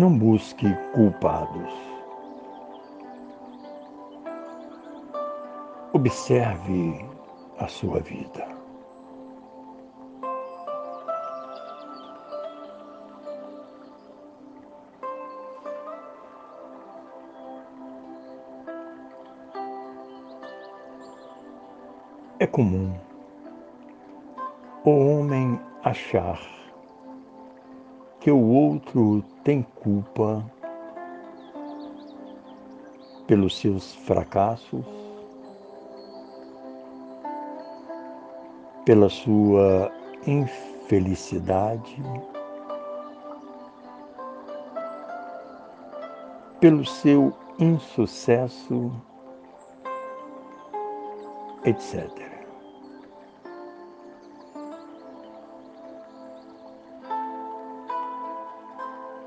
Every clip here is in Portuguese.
Não busque culpados. Observe a sua vida. É comum o homem achar que o outro tem culpa pelos seus fracassos, pela sua infelicidade, pelo seu insucesso, etc.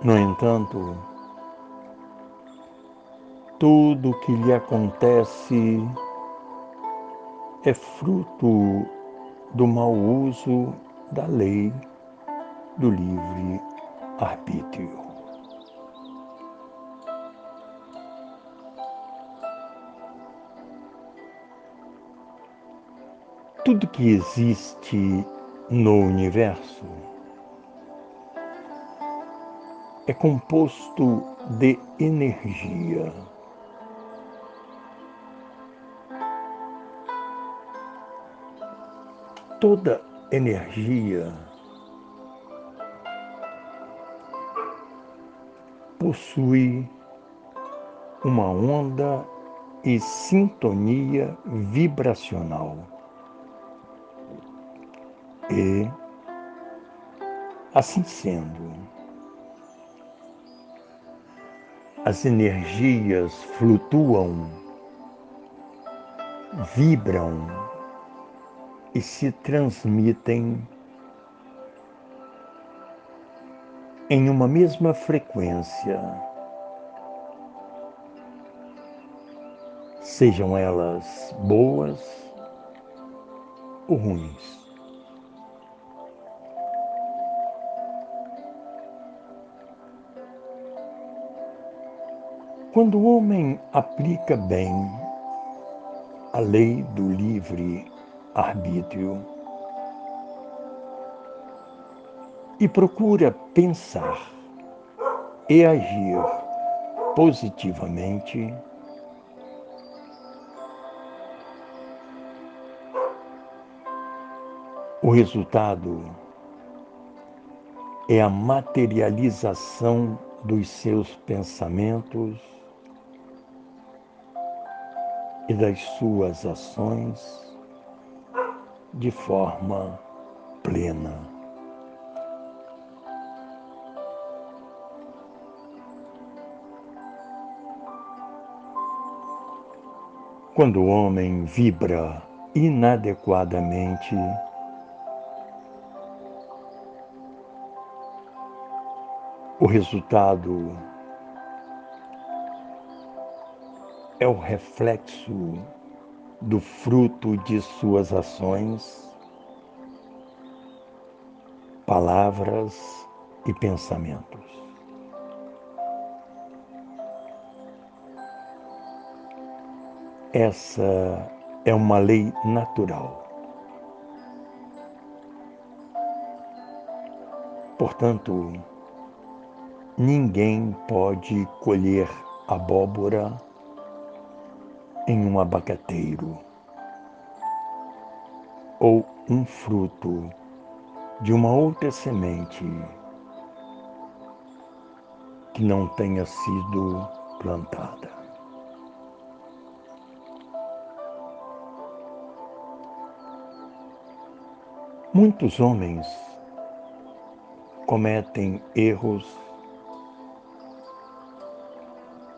No entanto, tudo o que lhe acontece é fruto do mau uso da lei do livre arbítrio. Tudo que existe no universo é composto de energia. Toda energia possui uma onda e sintonia vibracional. E, assim sendo, as energias flutuam, vibram e se transmitem em uma mesma frequência, sejam elas boas ou ruins. Quando o homem aplica bem a lei do livre arbítrio e procura pensar e agir positivamente, o resultado é a materialização dos seus pensamentos e das suas ações de forma plena. Quando o homem vibra inadequadamente, o resultado é o reflexo do fruto de suas ações, palavras e pensamentos. Essa é uma lei natural. Portanto, ninguém pode colher abóbora em um abacateiro ou um fruto de uma outra semente que não tenha sido plantada. Muitos homens cometem erros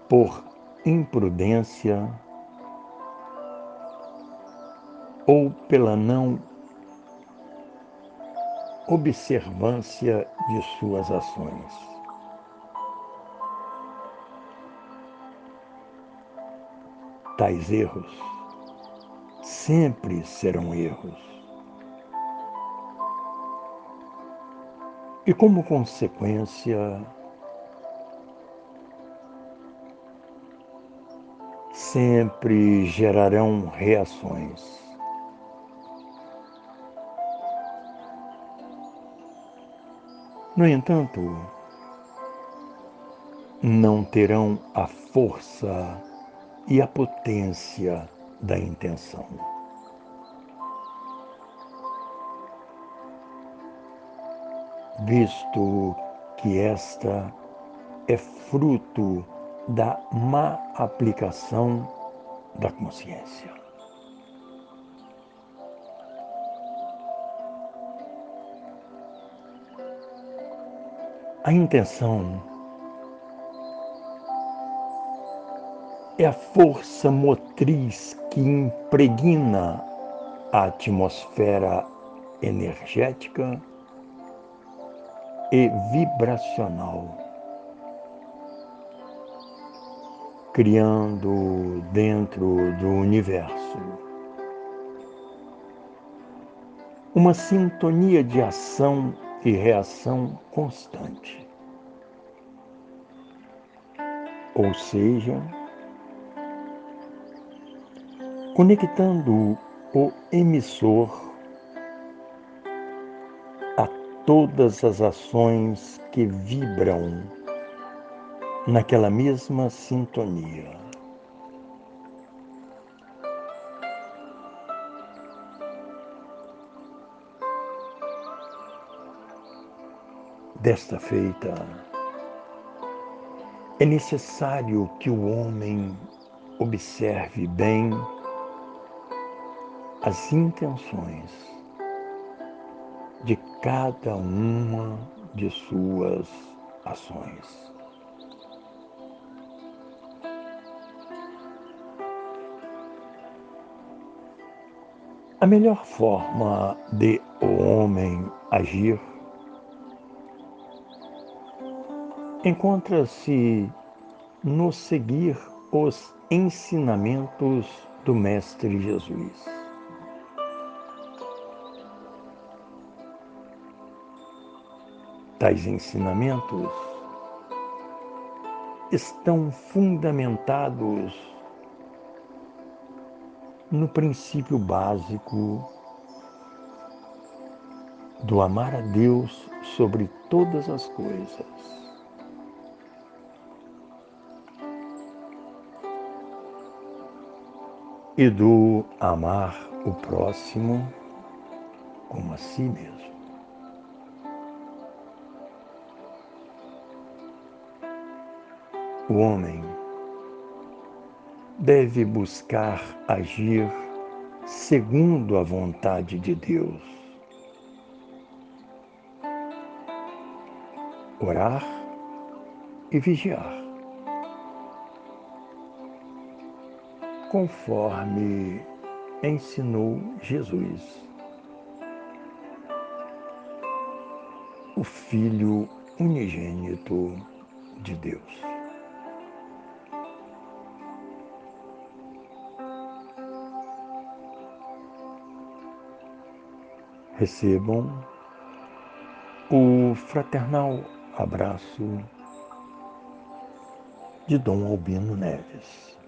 por imprudência ou pela não observância de suas ações. Tais erros sempre serão erros. E como consequência, sempre gerarão reações. No entanto, não terão a força e a potência da intenção. Visto que esta é fruto da má aplicação da consciência. A intenção é a força motriz que impregna a atmosfera energética e vibracional, criando dentro do universo uma sintonia de ação e reação constante. Ou seja, conectando o emissor a todas as ações que vibram naquela mesma sintonia. Desta feita, é necessário que o homem observe bem as intenções de cada uma de suas ações. A melhor forma de o homem agir encontra-se no seguir os ensinamentos do Mestre Jesus. Tais ensinamentos estão fundamentados no princípio básico do amar a Deus sobre todas as coisas. E do amar o próximo como a si mesmo. O homem deve buscar agir segundo a vontade de Deus. Orar e vigiar. Conforme ensinou Jesus, o Filho unigênito de Deus. Recebam o fraternal abraço de Dom Albino Neves.